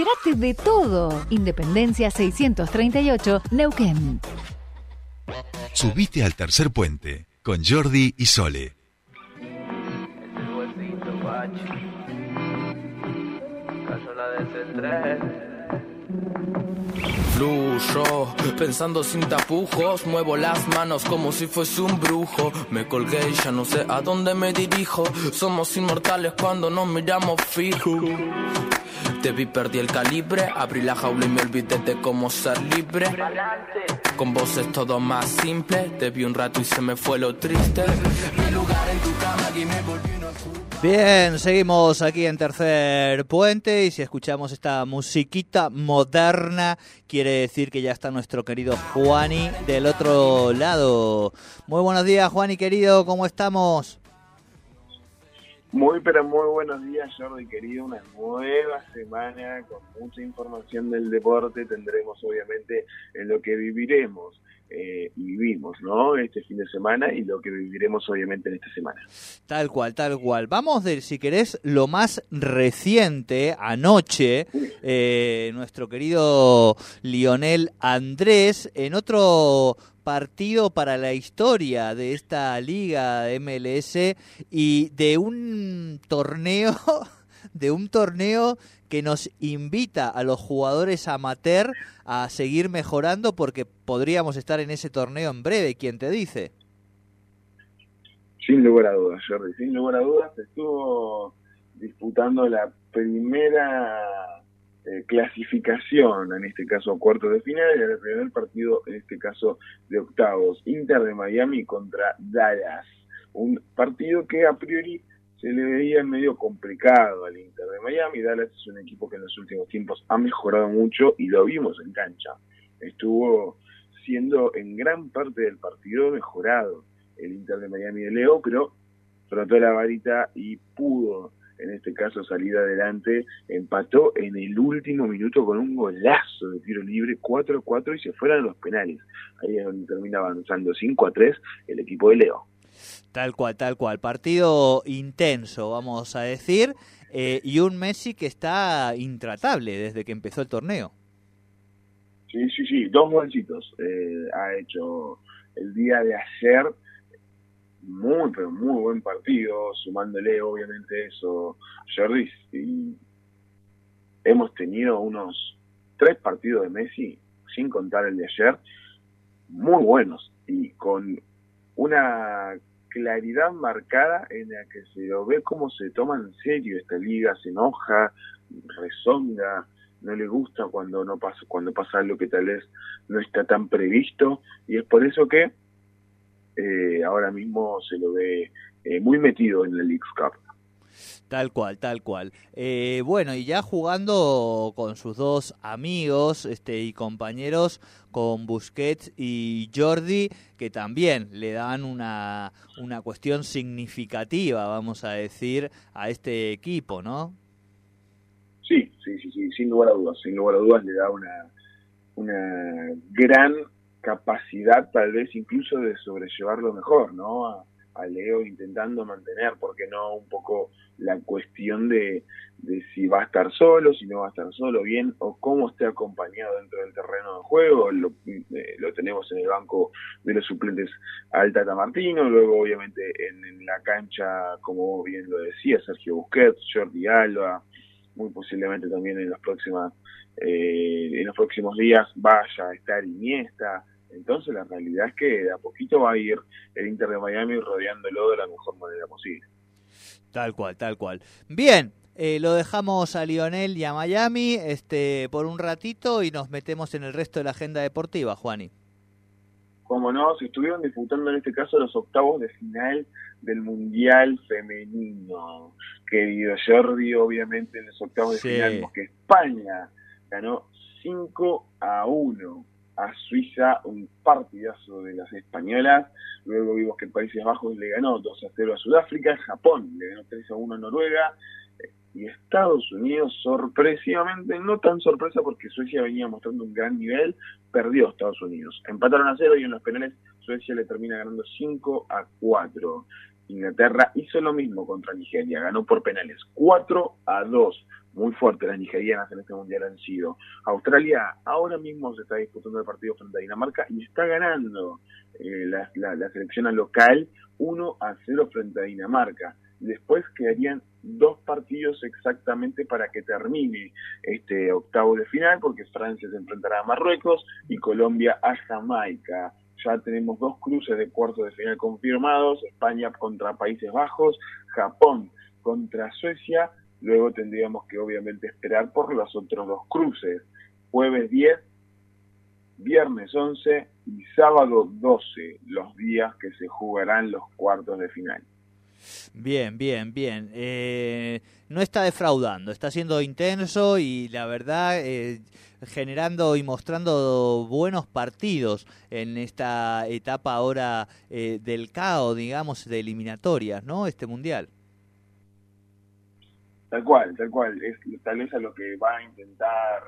Entérate de todo. Independencia 638, Neuquén. Subite al tercer puente con Jordi y Sole. Fluyo, pensando sin tapujos, muevo las manos como si fuese un brujo. Me colgué y ya no sé a dónde me dirijo. Somos inmortales cuando nos miramos fijo. Te vi, perdí el calibre, abrí la jaula y me olvidé de cómo ser libre. Con vos es todo más simple, te vi un rato y se me fue lo triste. Mi lugar en tu cama y me volví una Bien, seguimos aquí en Tercer Puente y si escuchamos esta musiquita moderna, quiere decir que ya está nuestro querido Juani del otro lado. Muy buenos días, Juani querido, ¿cómo estamos? Muy, pero muy buenos días, Jordi, querido. Una nueva semana con mucha información del deporte. Tendremos, obviamente, en lo que viviremos eh, y vivimos, ¿no? Este fin de semana y lo que viviremos, obviamente, en esta semana. Tal cual, tal cual. Vamos de, si querés, lo más reciente, anoche, eh, nuestro querido Lionel Andrés, en otro partido para la historia de esta liga MLS y de un torneo, de un torneo que nos invita a los jugadores amateur a seguir mejorando porque podríamos estar en ese torneo en breve, ¿quién te dice? Sin lugar a dudas, Jordi, sin lugar a dudas estuvo disputando la primera eh, clasificación, en este caso cuarto de final, y el primer partido, en este caso de octavos, Inter de Miami contra Dallas. Un partido que a priori se le veía medio complicado al Inter de Miami. Dallas es un equipo que en los últimos tiempos ha mejorado mucho y lo vimos en cancha. Estuvo siendo en gran parte del partido mejorado el Inter de Miami de Leo, pero trató la varita y pudo en este caso salir adelante, empató en el último minuto con un golazo de tiro libre, 4 a 4 y se fueron los penales. Ahí es donde termina avanzando 5 a 3 el equipo de Leo. Tal cual, tal cual. Partido intenso, vamos a decir, eh, y un Messi que está intratable desde que empezó el torneo. Sí, sí, sí, dos golcitos eh, ha hecho el día de ayer muy, pero muy buen partido, sumándole obviamente eso, Jordi. Y hemos tenido unos tres partidos de Messi, sin contar el de ayer, muy buenos y con una claridad marcada en la que se lo ve cómo se toma en serio esta liga, se enoja, rezonga, no le gusta cuando no pasa cuando pasa algo que tal vez no está tan previsto y es por eso que eh, ahora mismo se lo ve eh, muy metido en el League Cup. Tal cual, tal cual. Eh, bueno, y ya jugando con sus dos amigos este, y compañeros, con Busquets y Jordi, que también le dan una, una cuestión significativa, vamos a decir, a este equipo, ¿no? Sí, sí, sí, sí, sin lugar a dudas, sin lugar a dudas le da una, una gran capacidad tal vez incluso de sobrellevarlo mejor, ¿no? A, Leo intentando mantener, porque no un poco la cuestión de, de, si va a estar solo, si no va a estar solo, bien, o cómo esté acompañado dentro del terreno de juego, lo, eh, lo tenemos en el banco de los suplentes al Tata Martino, luego obviamente en, la cancha, como bien lo decía, Sergio Busquets, Jordi Alba, muy posiblemente también en los próximas eh, en los próximos días vaya a estar Iniesta, entonces la realidad es que de a poquito va a ir el Inter de Miami rodeándolo de la mejor manera posible. Tal cual, tal cual. Bien, eh, lo dejamos a Lionel y a Miami este, por un ratito y nos metemos en el resto de la agenda deportiva, Juani. Como no, se estuvieron disputando en este caso los octavos de final del Mundial Femenino. Querido Jordi, obviamente en los octavos de final, porque España ganó 5 a 1 a Suiza, un partidazo de las españolas. Luego vimos que Países Bajos le ganó 2 a 0 a Sudáfrica, Japón le ganó 3 a 1 a Noruega y Estados Unidos, sorpresivamente, no tan sorpresa porque Suecia venía mostrando un gran nivel, perdió Estados Unidos. Empataron a 0 y en los penales Suecia le termina ganando 5 a 4. Inglaterra hizo lo mismo contra Nigeria, ganó por penales 4 a 2. muy fuertes las nigerianas en este mundial han sido. Australia ahora mismo se está disputando el partido frente a Dinamarca y está ganando eh, la, la, selección local 1 a 0 frente a Dinamarca. Después quedarían dos partidos exactamente para que termine este octavo de final, porque Francia se enfrentará a Marruecos y Colombia a Jamaica. Ya tenemos dos cruces de cuartos de final confirmados, España contra Países Bajos, Japón contra Suecia, luego tendríamos que obviamente esperar por los otros dos cruces, jueves 10, viernes 11 y sábado 12, los días que se jugarán los cuartos de final. Bien, bien, bien. Eh, no está defraudando, está siendo intenso y la verdad eh, generando y mostrando buenos partidos en esta etapa ahora eh, del caos, digamos, de eliminatorias, ¿no? Este mundial. Tal cual, tal cual. Es tal vez a lo que va a intentar,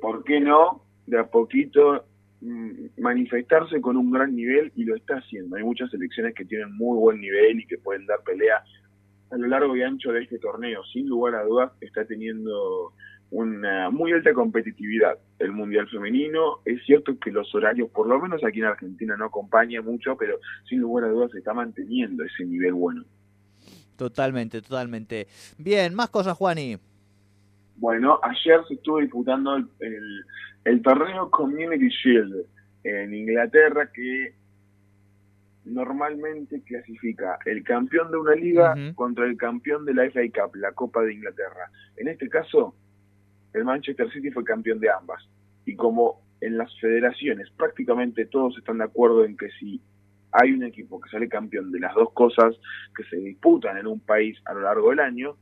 ¿por qué no? De a poquito manifestarse con un gran nivel y lo está haciendo. Hay muchas selecciones que tienen muy buen nivel y que pueden dar pelea a lo largo y ancho de este torneo. Sin lugar a dudas está teniendo una muy alta competitividad el Mundial Femenino. Es cierto que los horarios, por lo menos aquí en Argentina, no acompañan mucho, pero sin lugar a dudas se está manteniendo ese nivel bueno. Totalmente, totalmente. Bien, más cosas, Juani. Bueno, ayer se estuvo disputando el, el, torneo Community Shield en Inglaterra que normalmente clasifica el campeón de una liga contra el campeón de la FA Cup, la Copa de Inglaterra. En este caso, el Manchester City fue campeón de ambas. Y como en las federaciones prácticamente todos están de acuerdo en que si hay un equipo que sale campeón de las dos cosas que se disputan en un país a lo largo del año,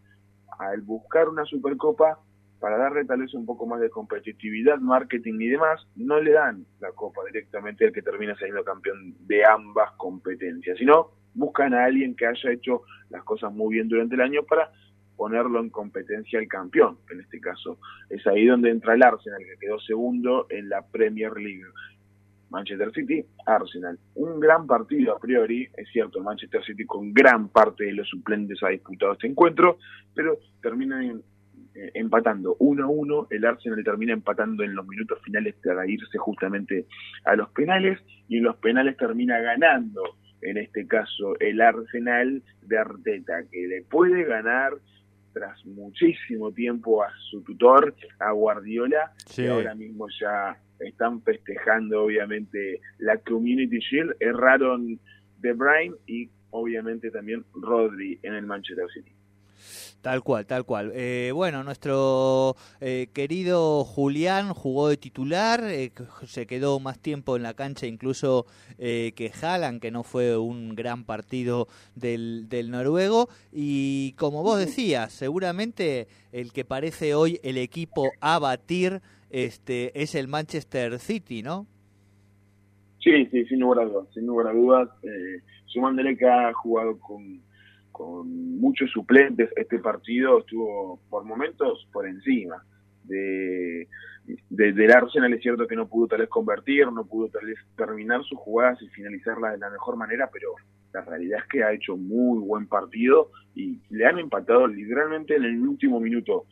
al buscar una Supercopa, para darle tal vez un poco más de competitividad, marketing y demás, no le dan la copa directamente al que termina siendo campeón de ambas competencias, sino buscan a alguien que haya hecho las cosas muy bien durante el año para ponerlo en competencia al campeón, en este caso. Es ahí donde entra el Arsenal, que quedó segundo en la Premier League. Manchester City, Arsenal. Un gran partido a priori, es cierto, Manchester City con gran parte de los suplentes ha disputado este encuentro, pero termina eh, empatando 1-1, el Arsenal termina empatando en los minutos finales para irse justamente a los penales y en los penales termina ganando, en este caso, el Arsenal de Arteta, que le puede ganar tras muchísimo tiempo a su tutor, a Guardiola, que ahora mismo ya están festejando obviamente la Community Shield, erraron De Bruyne y obviamente también Rodri en el Manchester City. Tal cual, tal cual. Eh, bueno, nuestro eh, querido Julián jugó de titular, eh, se quedó más tiempo en la cancha incluso que Haaland, que no fue un gran partido del, del noruego. Y como vos decías, seguramente el que parece hoy el equipo a batir este, es el Manchester City, ¿no? Sí, sí, sin lugar a dudas. Sin lugar a dudas. Eh, que ha jugado con, con muchos suplentes, este partido estuvo por momentos por encima de, de, del Arsenal. Es cierto que no pudo tal vez convertir, no pudo tal vez terminar sus jugadas y finalizarlas de la mejor manera, pero la realidad es que ha hecho muy buen partido y le han empatado literalmente en el último minuto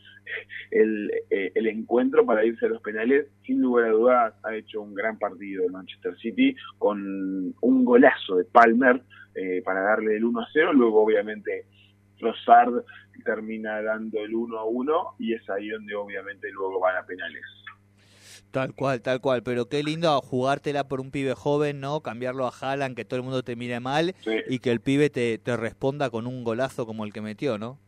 el, eh, el encuentro para irse a los penales. Sin lugar a dudas ha hecho un gran partido el Manchester City con un golazo de Palmer eh, para darle el 1 a 0. Luego obviamente Rosard termina dando el 1 a 1 y es ahí donde obviamente luego van a penales. Tal cual, tal cual, pero qué lindo jugártela por un pibe joven, ¿no? Cambiarlo a Haaland, que todo el mundo te mire mal y que el pibe te, te responda con un golazo como el que metió, ¿no?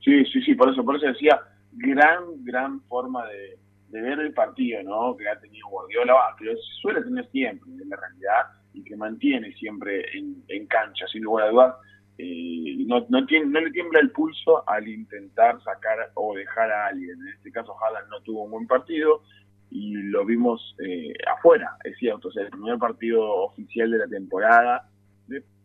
Sí, sí, sí, por eso, por eso decía, gran, gran forma de, ver el partido, ¿no? Que ha tenido Guardiola, que suele tener siempre, en la realidad, y que mantiene siempre en, en cancha, sin lugar a dudas. Eh, no, no, tiene, no le tiembla el pulso al intentar sacar o dejar a alguien. En este caso, Haaland no tuvo un buen partido y lo vimos eh, afuera, es cierto. O sea, el primer partido oficial de la temporada,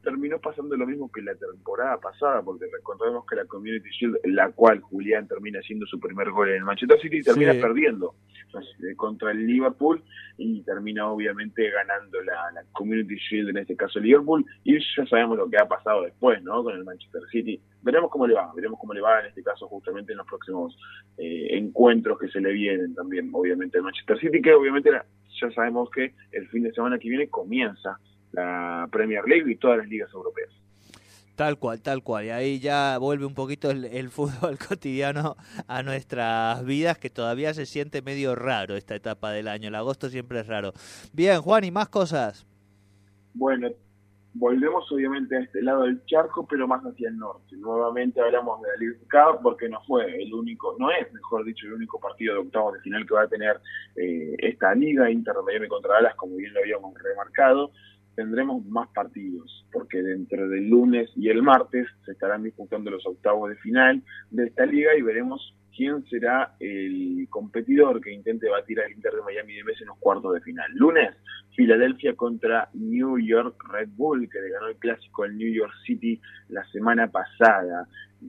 terminó pasando lo mismo que la temporada pasada, porque recordemos que la Community Shield, la cual Julián termina haciendo su primer gol en el Manchester City, termina perdiendo eh, contra el Liverpool y termina obviamente ganando la, la, Community Shield, en este caso Liverpool, y ya sabemos lo que ha pasado después, ¿no? Con el Manchester City. Veremos cómo le va, veremos cómo le va en este caso justamente en los próximos eh, encuentros que se le vienen también, obviamente, el Manchester City, que obviamente ya sabemos que el fin de semana que viene comienza la Premier League y todas las ligas europeas. Tal cual, tal cual. Y ahí ya vuelve un poquito el, fútbol cotidiano a nuestras vidas, que todavía se siente medio raro esta etapa del año. El agosto siempre es raro. Bien, Juan, ¿y más cosas? Bueno, volvemos obviamente a este lado del charco, pero más hacia el norte. Nuevamente hablamos de la Liga Cup porque no fue el único, no es, mejor dicho, el único partido de octavos de final que va a tener eh, esta liga, Inter de Miami contra Dallas, como bien lo habíamos remarcado tendremos más partidos, porque dentro del lunes y el martes se estarán disputando los octavos de final de esta liga y veremos quién será el competidor que intente batir al Inter de Miami de Messi en los cuartos de final. Lunes, Filadelfia contra New York Red Bull, que le ganó el clásico al New York City la semana pasada,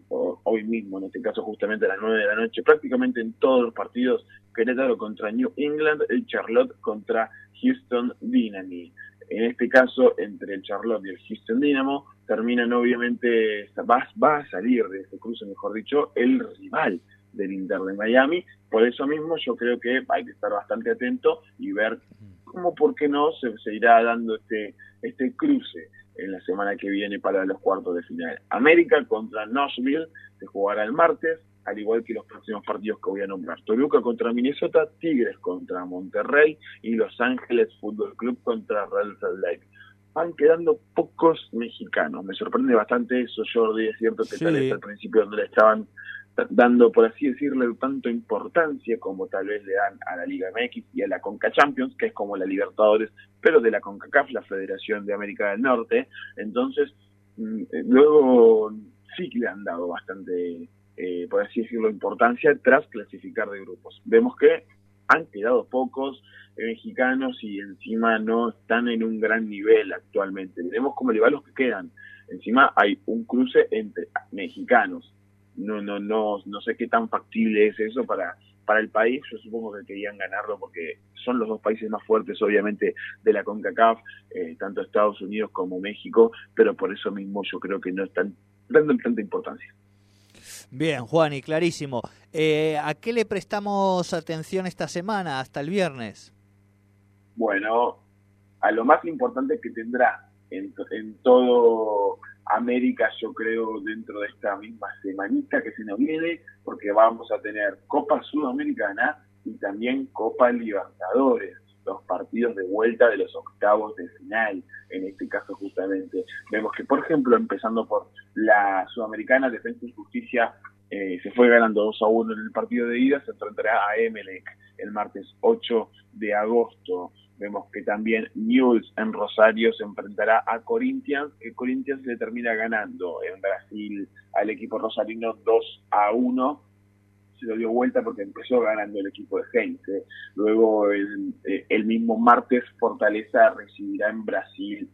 o hoy mismo, en este caso justamente a las 9 de la noche, prácticamente en todos los partidos, Querétaro contra New England, el Charlotte contra Houston Dynamo en este caso entre el Charlotte y el Houston Dynamo, terminan obviamente, va, va a salir de este cruce, mejor dicho, el rival del Inter de Miami. Por eso mismo yo creo que hay que estar bastante atento y ver cómo, por qué no, se, se irá dando este, este cruce en la semana que viene para los cuartos de final. América contra Nashville se jugará el martes, al igual que los próximos partidos que voy a nombrar. Toluca contra Minnesota, Tigres contra Monterrey y Los Ángeles Fútbol Club contra Real Salt Lake. Van quedando pocos mexicanos. Me sorprende bastante eso, Jordi. Es cierto que tal vez al principio donde le estaban dando, por así decirle, tanto importancia como tal vez le dan a la Liga MX y a la Conca Champions, que es como la Libertadores, pero de la CONCACAF, la Federación de América del Norte. Entonces, mm, eh, luego sí que le han dado bastante eh, por así decirlo, importancia tras clasificar de grupos. Vemos que han quedado pocos mexicanos y encima no están en un gran nivel actualmente. Veremos cómo le va a los que quedan. Encima hay un cruce entre mexicanos. No, no, no, no sé qué tan factible es eso para, para el país. Yo supongo que querían ganarlo porque son los dos países más fuertes, obviamente, de la CONCACAF, eh, tanto Estados Unidos como México, pero por eso mismo yo creo que no están dando tanta importancia. Bien, Juan, y clarísimo. Eh, ¿A qué le prestamos atención esta semana, hasta el viernes? Bueno, a lo más importante que tendrá en, en todo América, yo creo, dentro de esta misma semanita que se nos viene, porque vamos a tener Copa Sudamericana y también Copa Libertadores los partidos de vuelta de los octavos de final, en este caso justamente. Vemos que, por ejemplo, empezando por la Sudamericana, Defensa y Justicia eh, se fue ganando 2 a 1 en el partido de ida, se enfrentará a Emelec el martes 8 de agosto. Vemos que también Newell's en Rosario se enfrentará a Corinthians, que Corinthians le termina ganando en Brasil al equipo rosarino 2 a 1 se lo dio vuelta porque empezó ganando el equipo de Heinze. Luego el, eh, el mismo martes Fortaleza recibirá en Brasil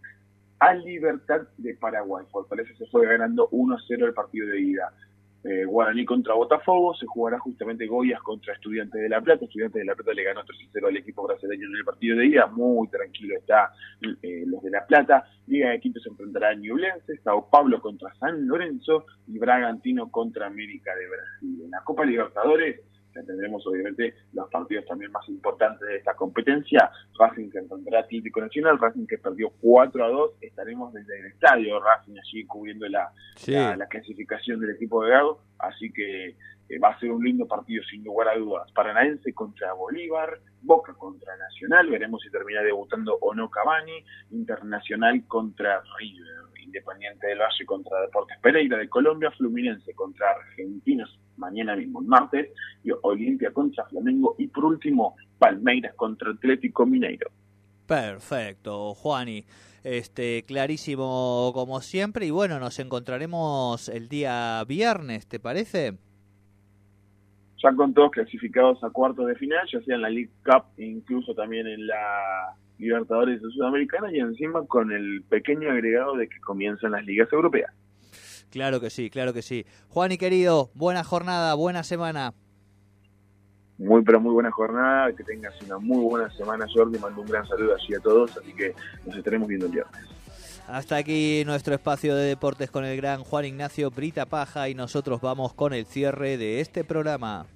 a Libertad de Paraguay. Fortaleza se fue ganando 1-0 el partido de ida eh, Guaraní contra Botafogo, se jugará justamente Goyas contra Estudiantes de La Plata, Estudiantes de La Plata le ganó 3-0 al equipo brasileño en el partido de ida, muy tranquilo está eh, los de La Plata, Liga de Quito se enfrentará a Ñublense, Sao Paulo contra San Lorenzo y Bragantino contra América de Brasil. En la Copa Libertadores ya tendremos obviamente los partidos también más importantes de esta competencia. Racing que enfrentará Atlético Nacional, Racing que perdió 4 a 2, estaremos desde el estadio Racing allí cubriendo la, la, clasificación del equipo de Gago, así que eh, va a ser un lindo partido sin lugar a dudas. Paranaense contra Bolívar, Boca contra Nacional, veremos si termina debutando o no Cavani, Internacional contra River. Independiente del Valle contra Deportes Pereira de Colombia, Fluminense contra Argentinos mañana mismo, martes, y Olimpia contra Flamengo y por último Palmeiras contra Atlético Mineiro. Perfecto, Juani. Este, clarísimo como siempre y bueno, nos encontraremos el día viernes, ¿te parece? Ya con todos clasificados a cuartos de final, ya sea en la League Cup, incluso también en la Libertadores de Sudamericana y encima con el pequeño agregado de que comienzan las ligas europeas. Claro que sí, claro que sí. Juan y querido, buena jornada, buena semana. Muy, pero muy buena jornada, que tengas una muy buena semana, Jordi. Mando un gran saludo así a todos, así que nos estaremos viendo el viernes. Hasta aquí nuestro espacio de deportes con el gran Juan Ignacio Brita Paja y nosotros vamos con el cierre de este programa.